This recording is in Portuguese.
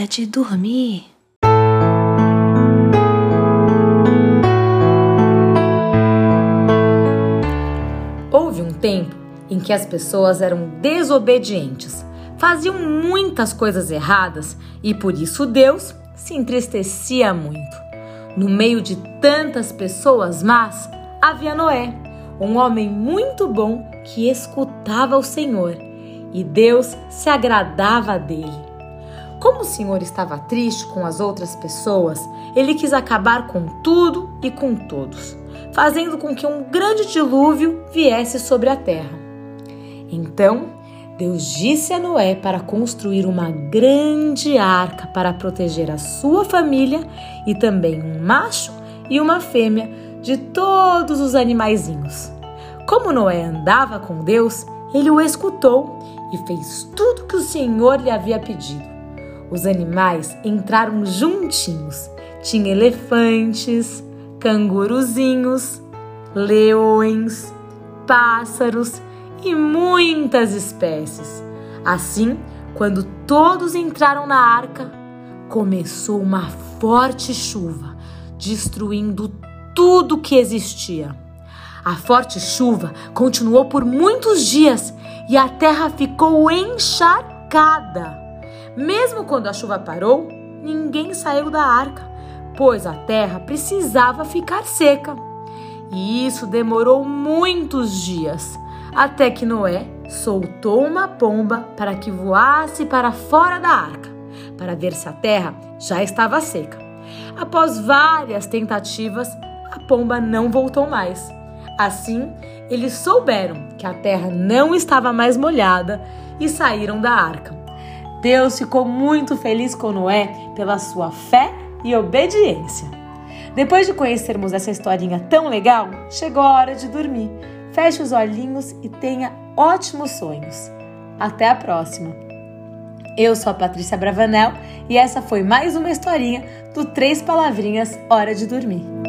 hora de dormir. Houve um tempo em que as pessoas eram desobedientes, faziam muitas coisas erradas e por isso Deus se entristecia muito. No meio de tantas pessoas más, havia Noé, um homem muito bom que escutava o Senhor e Deus se agradava dele. Como o Senhor estava triste com as outras pessoas, ele quis acabar com tudo e com todos, fazendo com que um grande dilúvio viesse sobre a terra. Então, Deus disse a Noé para construir uma grande arca para proteger a sua família e também um macho e uma fêmea de todos os animaizinhos. Como Noé andava com Deus, ele o escutou e fez tudo que o Senhor lhe havia pedido. Os animais entraram juntinhos. Tinha elefantes, canguruzinhos, leões, pássaros e muitas espécies. Assim, quando todos entraram na arca, começou uma forte chuva, destruindo tudo que existia. A forte chuva continuou por muitos dias e a terra ficou encharcada. Mesmo quando a chuva parou, ninguém saiu da arca, pois a terra precisava ficar seca. E isso demorou muitos dias, até que Noé soltou uma pomba para que voasse para fora da arca, para ver se a terra já estava seca. Após várias tentativas, a pomba não voltou mais. Assim, eles souberam que a terra não estava mais molhada e saíram da arca. Deus ficou muito feliz com Noé pela sua fé e obediência. Depois de conhecermos essa historinha tão legal, chegou a hora de dormir. Feche os olhinhos e tenha ótimos sonhos. Até a próxima! Eu sou a Patrícia Bravanel e essa foi mais uma historinha do Três Palavrinhas Hora de Dormir.